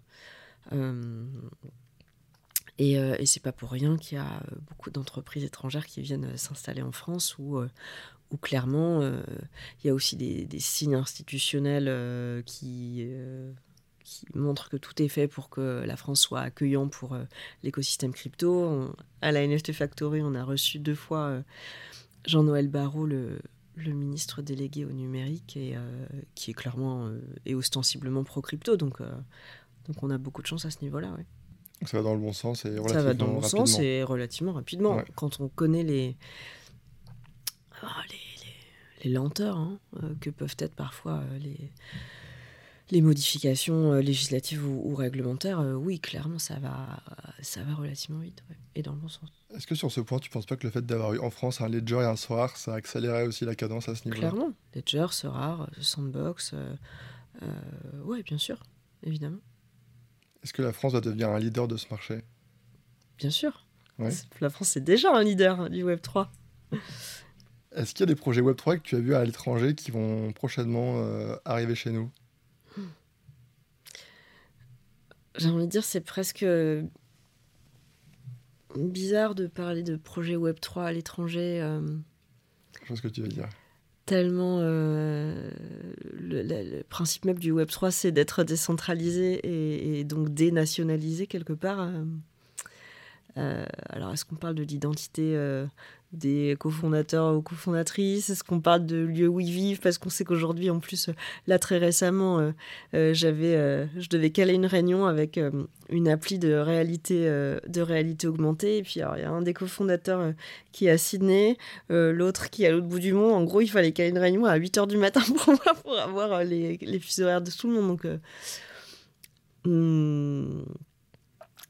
Et, euh, et c'est pas pour rien qu'il y a euh, beaucoup d'entreprises étrangères qui viennent euh, s'installer en France où, où clairement il y a aussi des, signes institutionnels qui, montrent que tout est fait pour que la France soit accueillant pour l'écosystème crypto. à la NFT Factory, on a reçu deux fois Jean-Noël Barrot, le, le ministre délégué au numérique, et, qui est clairement et ostensiblement pro-crypto. Donc, donc on a beaucoup de chance à ce niveau-là. Ouais. Ça va dans le bon sens et relativement Ça va dans le bon sens et relativement rapidement. Quand on connaît les, ah, les, les, lenteurs hein, euh, que peuvent être parfois euh, les, les modifications euh, législatives ou, réglementaires, oui, clairement, ça va, ça va relativement vite et dans le bon sens. Est-ce que sur ce point, tu ne penses pas que le fait d'avoir eu en France un Ledger et un SORAR, ça accélérait aussi la cadence à ce niveau-là? Clairement. Ledger, SORAR, Sandbox, oui, bien sûr, évidemment. Est-ce que la France va devenir un leader de ce marché? Bien sûr. La France est déjà un leader du Web 3. Est-ce qu'il y a des projets Web 3 que tu as vus à l'étranger qui vont prochainement euh, arriver chez nous? J'ai envie de dire, c'est presque bizarre de parler de projets Web 3 à l'étranger. Euh... Je ce que tu veux dire tellement euh, le, principe même du Web 3 c'est d'être décentralisé et, donc dénationalisé quelque part. Euh, euh, alors est-ce qu'on parle de l'identité des cofondateurs ou cofondatrices Est-ce qu'on parle de lieux où ils vivent? Parce qu'on sait qu'aujourd'hui, en plus, là très récemment, euh, euh, j'avais, euh, je devais caler une réunion avec une appli de réalité, de réalité augmentée. Et puis, il y a un des cofondateurs qui est à Sydney, l'autre qui est à l'autre bout du monde. En gros, il fallait caler une réunion à 8 h du matin pour pour avoir les, les fuseaux horaires de tout le monde. Donc, hmm,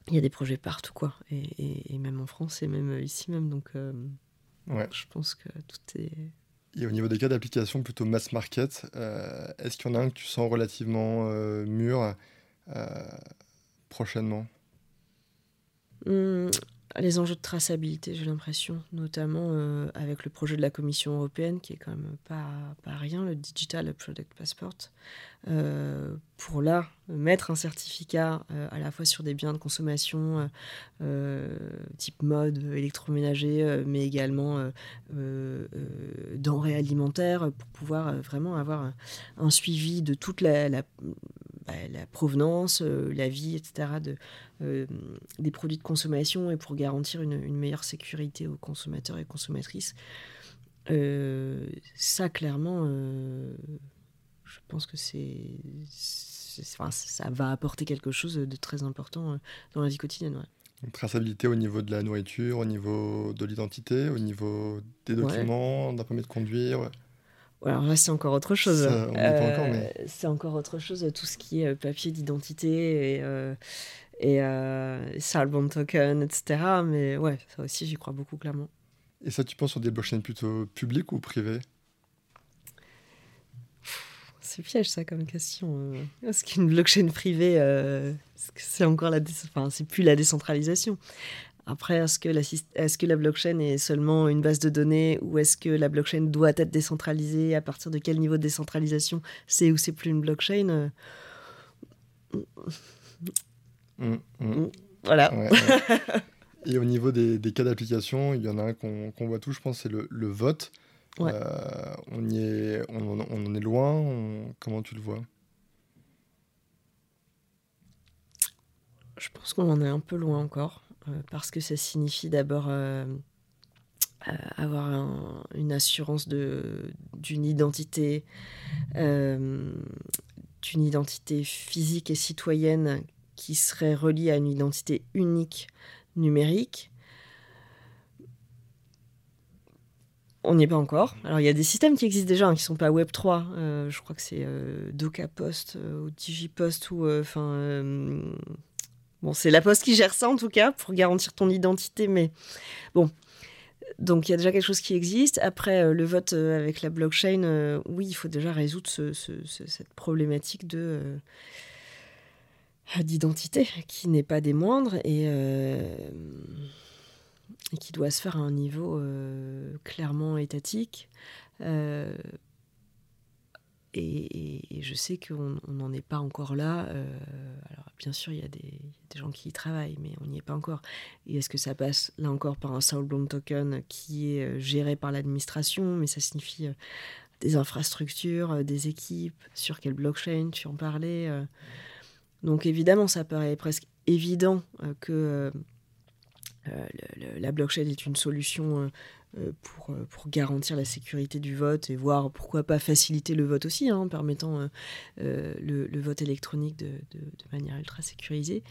il y a des projets partout, quoi. Et, et, même en France et même ici même. Donc, Ouais. Je pense que tout est. Et au niveau des cas d'application plutôt mass market, euh, est-ce qu'il y en a un que tu sens relativement euh, mûr euh, prochainement? Mmh, les enjeux de traçabilité, j'ai l'impression, notamment euh, avec le projet de la Commission européenne, qui est quand même pas, pas rien, le Digital Product Passport, euh, pour là mettre un certificat euh, à la fois sur des biens de consommation type mode, électroménager, mais également denrées alimentaires, pour pouvoir vraiment avoir un, suivi de toute la, la, bah, la provenance, la vie, etc. de euh, des produits de consommation et pour garantir une, meilleure sécurité aux consommateurs et consommatrices. Euh, ça, clairement, euh, je pense que c'est, enfin, ça va apporter quelque chose de très important dans la vie quotidienne. Une traçabilité au niveau de la nourriture, au niveau de l'identité, au niveau des documents, d'un permis de conduire. Alors là, c'est encore autre chose. C'est encore autre chose, tout ce qui est papier d'identité et, et euh, Salbon Token, etc. Mais ouais, ça aussi, j'y crois beaucoup clairement. Et ça, tu penses sur des blockchains plutôt publiques ou privées C'est piège ça comme question. Euh. Est-ce qu'une blockchain privée, euh, c'est encore la, enfin, c'est plus la décentralisation. Après, est-ce que, la, est-ce que la blockchain est seulement une base de données ou est-ce que la blockchain doit être décentralisée? À partir de quel niveau de décentralisation c'est ou c'est plus une blockchain? Mm, mm. Mm. Voilà. Et au niveau des, cas d'application, il y en a un qu'on voit tout, je pense, c'est le, vote. Euh, on, y est, on, en est loin. comment tu le vois? Je pense qu'on en est un peu loin encore, parce que ça signifie d'abord euh, avoir une assurance d'une identité, d'une identité physique et citoyenne qui serait relié à une identité unique numérique. On n'y est pas encore. Alors, il y a des systèmes qui existent déjà, hein, qui ne sont pas Web3. Euh, je crois que c'est euh, DocaPost euh, ou DigiPost ou. Enfin. C'est la Poste qui gère ça, en tout cas, pour garantir ton identité. Mais bon. Donc, il y a déjà quelque chose qui existe. Après, le vote avec la blockchain, oui, il faut déjà résoudre cette problématique de d'identité qui n'est pas des moindres et, euh, qui doit se faire à un niveau euh, clairement étatique. Euh, et, je sais qu'on n'en est pas encore là. alors bien sûr, il y, a des, gens qui y travaillent, mais on n'y est pas encore. Et est-ce que ça passe là encore par un Soulbound Token qui est géré par l'administration, mais ça signifie des infrastructures, des équipes, sur quelle blockchain tu en parlais donc évidemment, ça paraît presque évident euh, que euh, euh, la blockchain est une solution pour, pour, garantir la sécurité du vote et voir pourquoi pas faciliter le vote aussi, en hein, permettant le, vote électronique de, manière ultra sécurisée.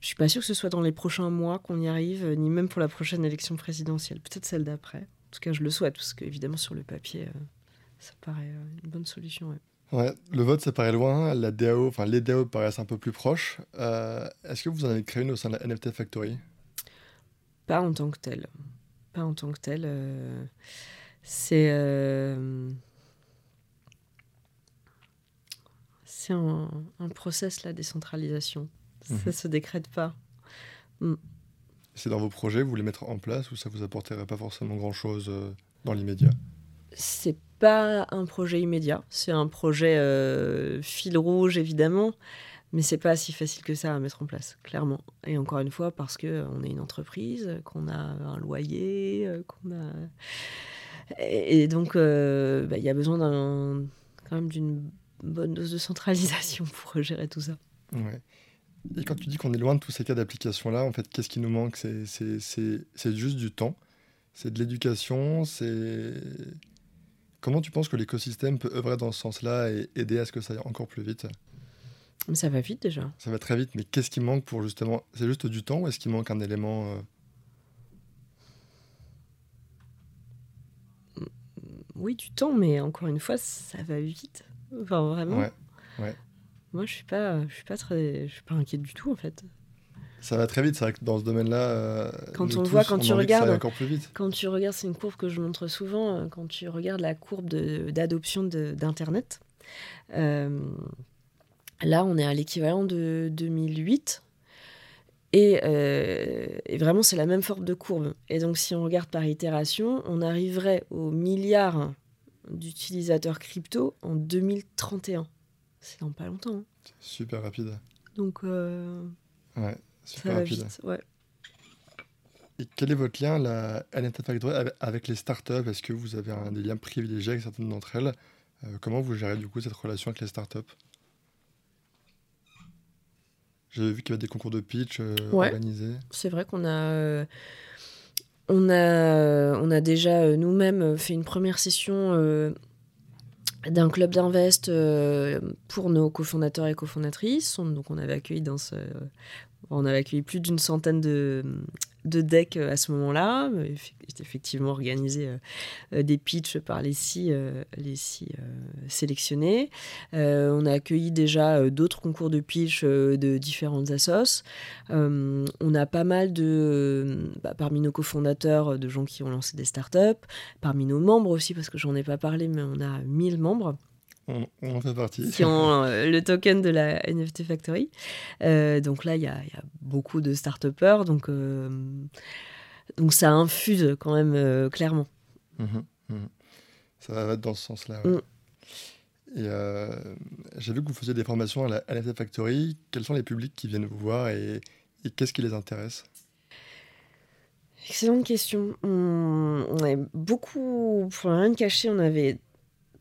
Je suis pas sûre que ce soit dans les prochains mois qu'on y arrive, ni même pour la prochaine élection présidentielle, peut-être celle d'après. En tout cas, je le souhaite, parce qu'évidemment, sur le papier, ça paraît une bonne solution. Ouais, le vote, ça paraît loin. La DAO, enfin, les DAO paraissent un peu plus proches. Euh, est-ce que vous en avez créé une au sein de la NFT Factory? Pas en tant que tel. Pas en tant que tel. Euh, c'est. Euh, c'est un, un, process, la décentralisation. Ça ne mhm. se décrète pas. Mm. C'est dans vos projets, vous voulez mettre en place ou ça vous apporterait pas forcément grand-chose dans l'immédiat? C'est pas un projet immédiat, c'est un projet euh, fil rouge évidemment, mais c'est pas si facile que ça à mettre en place, clairement. Et encore une fois, parce que on est une entreprise, qu'on a un loyer, euh, qu'on a. Et, donc, euh, bah, il y a besoin quand même d'une bonne dose de centralisation pour gérer tout ça. Ouais. Et quand tu dis qu'on est loin de tous ces cas d'application-là, en fait, qu'est-ce qui nous manque? C'est juste du temps, c'est de l'éducation, c'est Comment tu penses que l'écosystème peut œuvrer dans ce sens-là et aider à ce que ça aille encore plus vite? Ça va vite déjà. Ça va très vite, mais qu'est-ce qui manque pour justement... C'est juste du temps ou est-ce qu'il manque un élément euh mm, Oui, du temps, mais encore une fois, ça va vite. Enfin, vraiment. Ouais, ouais. Moi, je suis pas, je suis pas très, je suis pas inquiète du tout en fait ça va très vite. C'est vrai que dans ce domaine-là, euh, quand on voit, quand tu regardes, encore plus vite. Quand tu regardes, c'est une courbe que je montre souvent. Euh, quand tu regardes la courbe d'adoption d'Internet, euh, là, on est à l'équivalent de 2008. Et, et vraiment, c'est la même forme de courbe. Et donc, si on regarde par itération, on arriverait au milliard d'utilisateurs crypto en 2031. C'est dans pas longtemps. Hein. Super rapide. Donc, euh, ouais, super rapide. Vite, ouais. Et quel est votre lien, la NFT Factory, avec les startups? Est-ce que vous avez un, des liens privilégiés avec certaines d'entre elles? Euh, Comment vous gérez du coup cette relation avec les startups? J'avais vu qu'il y avait des concours de pitch euh, organisés. C'est vrai qu'on a on a, on a déjà euh, nous-mêmes euh, fait une première session euh, d'un club d'invest pour nos cofondateurs et cofondatrices. Donc on avait accueilli dans ce, on avait accueilli plus d'une centaine de, de decks euh, à ce moment-là. J'ai effectivement organisé euh, euh, des pitchs par les six, les six sélectionnés. on a accueilli déjà d'autres concours de pitch de différentes assos. on a pas mal de, bah, parmi nos cofondateurs, de gens qui ont lancé des startups, parmi nos membres aussi, parce que j'en ai pas parlé, mais on a 1000 membres. On, en fait partie. Qui ont euh, le token de la NFT Factory. Euh, donc là, il y, a beaucoup de start-upers. Donc, euh, donc ça infuse quand même clairement. Mhm, mhm. Ça va dans ce sens-là. Mm. Et j'ai vu que vous faisiez des formations à la NFT Factory. Quels sont les publics qui viennent vous voir et, qu'est-ce qui les intéresse? Excellente question. On, on avait beaucoup, pour rien cacher, on avait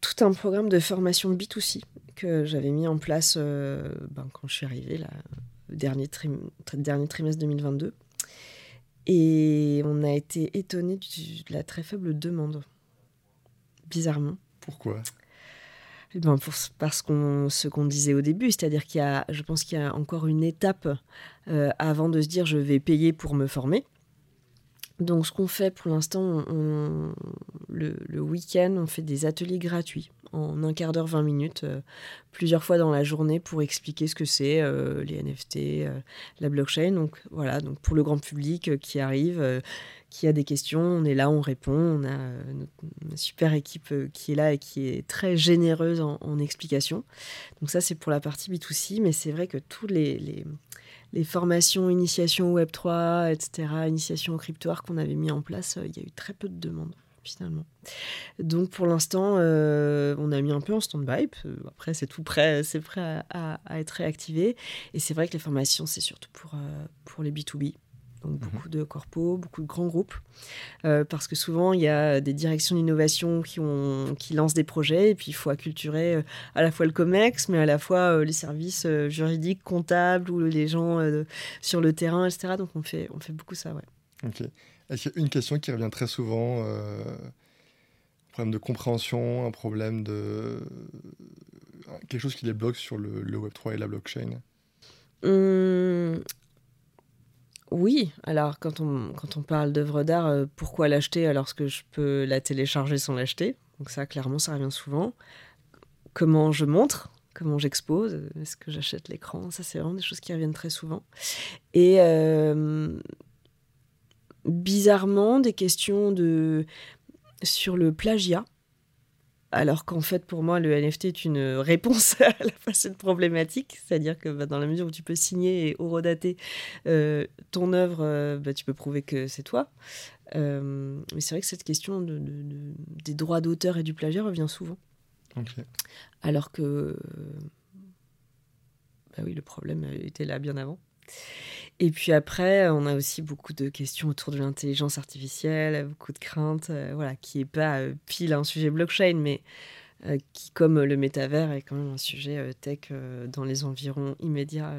tout un programme de formation B2C que j'avais mis en place euh, ben, quand je suis arrivée, là, le dernier, dernier trimestre 2022. Et on a été étonné de la très faible demande, bizarrement. Pourquoi? Eh ben pour, parce qu'on ce qu'on disait au début, c'est-à-dire qu'il y a, je pense qu'il y a encore une étape euh, avant de se dire je vais payer pour me former. Donc ce qu'on fait pour l'instant, le, week-end, on fait des ateliers gratuits en un quart d'heure, 20 minutes, euh, plusieurs fois dans la journée pour expliquer ce que c'est euh, les NFT, euh, la blockchain. Donc voilà, donc pour le grand public qui arrive, qui a des questions, on est là, on répond. On a une super équipe qui est là et qui est très généreuse en, en explications. Donc ça, c'est pour la partie B2C, mais c'est vrai que tous les les formations, initiation Web3, etc., initiation au cryptoir qu'on avait mis en place, euh, il y a eu très peu de demandes finalement. Donc pour l'instant, euh, on a mis un peu en stand-by. Après, c'est tout prêt, c'est prêt à, être réactivé. Et c'est vrai que les formations, c'est surtout pour, euh, pour les B2B donc mhm. beaucoup de corpos, beaucoup de grands groupes, euh, parce que souvent il y a des directions d'innovation qui, ont, qui lancent des projets et puis il faut acculturer euh, à la fois le COMEX, mais à la fois euh, les services juridiques, comptables ou les gens sur le terrain, etc. Donc on fait, on fait beaucoup ça, ouais. Ok. Est-ce qu'il y a une question qui revient très souvent un problème de compréhension, un problème de. quelque chose qui les bloque sur le, Web3 et la blockchain? Hum, oui, alors quand on, parle d'œuvre d'art, euh, pourquoi l'acheter alors que je peux la télécharger sans l'acheter? Donc ça, clairement, ça revient souvent. Comment je montre? Comment j'expose? Est-ce que j'achète l'écran? Ça, c'est vraiment des choses qui reviennent très souvent. Et euh, bizarrement, des questions de, sur le plagiat alors qu'en fait, pour moi, le NFT est une réponse à la cette problématique. C'est-à-dire que bah, dans la mesure où tu peux signer et horodater euh, ton œuvre, euh, bah, tu peux prouver que c'est toi. Euh, mais c'est vrai que cette question des droits d'auteur et du plagiat revient souvent. Alors que bah oui, le problème était là bien avant. Et puis après, on a aussi beaucoup de questions autour de l'intelligence artificielle, beaucoup de craintes, euh, voilà, qui n'est pas euh, pile un sujet blockchain, mais euh, qui, comme le métavers, est quand même un sujet tech dans les environs immédiats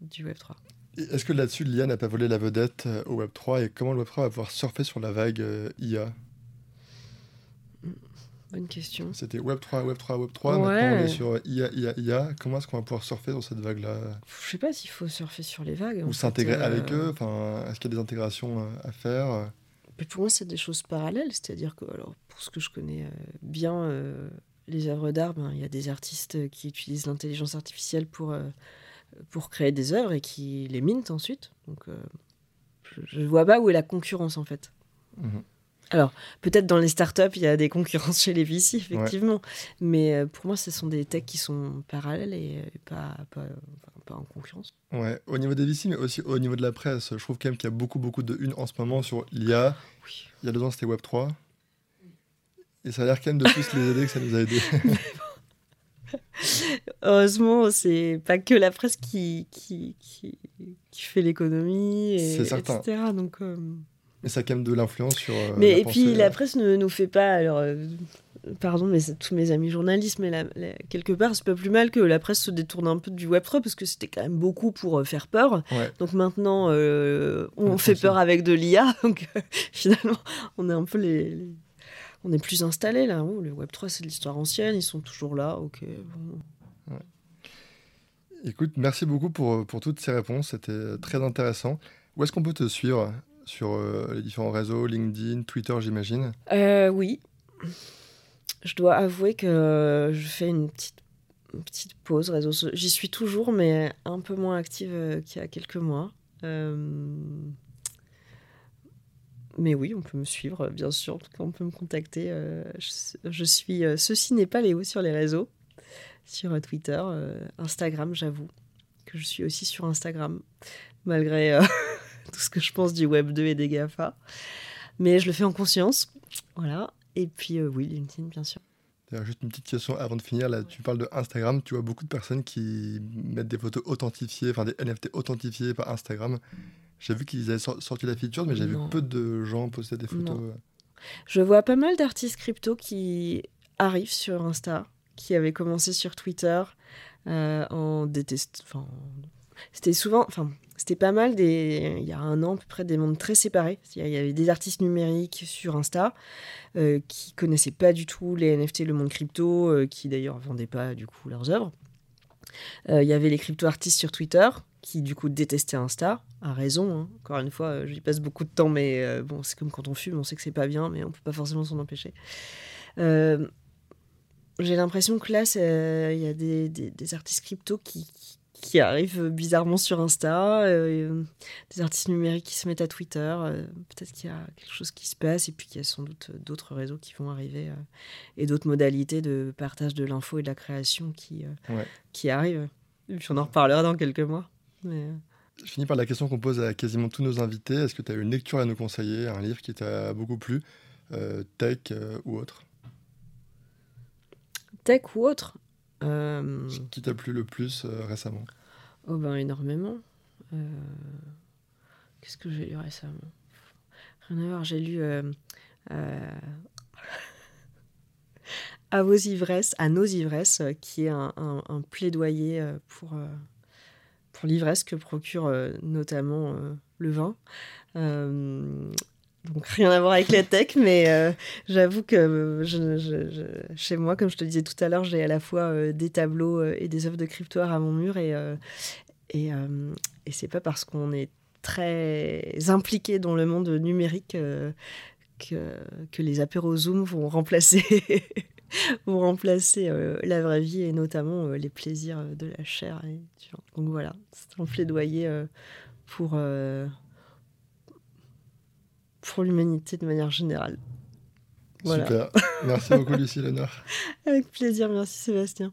du Web3. Est-ce que là-dessus, l'IA n'a pas volé la vedette au Web3 et comment le Web3 va pouvoir surfer sur la vague IA Bonne question. C'était Web3, Web3, Web3. Maintenant, on est sur IA, IA, IA. Comment est-ce qu'on va pouvoir surfer sur cette vague-là? Je sais pas s'il faut surfer sur les vagues. Ou s'intégrer avec euh, eux. Enfin, est-ce qu'il y a des intégrations euh, à faire? Mais Pour moi, c'est des choses parallèles. C'est-à-dire que, alors, pour ce que je connais euh, bien, les œuvres d'art, ben, il y a des artistes qui utilisent l'intelligence artificielle pour, pour créer des œuvres et qui les mintent ensuite. Donc, je ne vois pas où est la concurrence, en fait. Mhm. Alors, peut-être dans les startups, il y a des concurrences chez les VC, effectivement. Mais euh, pour moi, ce sont des techs qui sont parallèles et pas, pas, pas, en concurrence. Ouais, au niveau des VC, mais aussi au niveau de la presse, je trouve quand même qu'il y a beaucoup, beaucoup de une en ce moment sur l'IA. Oui. Il y a deux ans, c'était Web3. Et ça a l'air quand même de tous les aider que ça nous a aidés. Heureusement, c'est pas que la presse qui, qui, qui, qui fait l'économie, etc. Donc, euh, Mais ça a quand même de l'influence sur. Euh, mais et puis la euh. presse ne nous fait pas. Alors, pardon, mais tous mes amis journalistes, mais quelque part, c'est pas plus mal que la presse se détourne un peu du Web3 parce que c'était quand même beaucoup pour faire peur. Donc maintenant, on fait peur avec de l'IA. Donc finalement, on est un peu les on est plus installé là. Oh, le Web 3, c'est de l'histoire ancienne, ils sont toujours là. Ok. Écoute, merci beaucoup pour, pour toutes ces réponses. C'était très intéressant. Où est-ce qu'on peut te suivre? Sur euh, les différents réseaux, LinkedIn, Twitter, j'imagine euh, Oui. Je dois avouer que je fais une petite, pause réseau. J'y suis toujours, mais un peu moins active euh, qu'il y a quelques mois. Mais oui, on peut me suivre, bien sûr. En tout cas, on peut me contacter. Je, suis Ceci n'est pas Léo sur les réseaux, sur Twitter, Instagram, j'avoue que je suis aussi sur Instagram, malgré tout ce que je pense du Web 2 et des GAFA. Mais je le fais en conscience. Voilà. Et puis, oui, LinkedIn, bien sûr. Juste une petite question avant de finir. Là, tu parles de Instagram. Tu vois beaucoup de personnes qui mettent des photos authentifiées, enfin des NFT authentifiées par Instagram. J'ai vu qu'ils avaient sorti la feature, mais j'ai vu peu de gens poster des photos. Euh. Je vois pas mal d'artistes crypto qui arrivent sur Insta, qui avaient commencé sur Twitter euh, en détest. C'était souvent, enfin, c'était pas mal des, il y a un an à peu près des mondes très séparés. Il y avait des artistes numériques sur Insta euh, qui connaissaient pas du tout les NFT, le monde crypto, euh, qui d'ailleurs vendaient pas du coup leurs œuvres. Il y avait les crypto artistes sur Twitter qui du coup détestait Insta, a raison. Hein. Encore une fois, j'y passe beaucoup de temps, mais euh, bon, c'est comme quand on fume, on sait que c'est pas bien, mais on peut pas forcément s'en empêcher. Euh, j'ai l'impression que là, il y a des, des, artistes crypto qui, arrivent bizarrement sur Insta, euh, des artistes numériques qui se mettent à Twitter. Peut-être qu'il y a quelque chose qui se passe, et puis qu'il y a sans doute d'autres réseaux qui vont arriver et d'autres modalités de partage de l'info et de la création qui, qui arrivent. Et puis on en reparlera dans quelques mois. Euh. Je finis par la question qu'on pose à quasiment tous nos invités. Est-ce que tu as une lecture à nous conseiller, un livre qui t'a beaucoup plu, euh, tech euh, ou autre? Tech ou autre? Qui t'a plu le plus récemment Oh ben énormément. Qu'est-ce que j'ai lu récemment? Rien à voir, j'ai lu À vos ivresses, à nos ivresses, qui est un, un plaidoyer pour pour l'ivresse que procure euh, notamment euh, le vin. Euh, donc rien à voir avec la tech, mais j'avoue que chez moi, comme je te disais tout à l'heure, j'ai à la fois des tableaux et des œuvres de cryptoires à mon mur et, et, et c'est pas parce qu'on est très impliqué dans le monde numérique que, que les apéros Zoom vont remplacer vont remplacer euh, la vraie vie et notamment euh, les plaisirs euh, de la chair. Donc voilà, c'est un plaidoyer pour, pour l'humanité de manière générale. Super. Merci beaucoup, Lucie Léonard. Avec plaisir. Merci, Sébastien.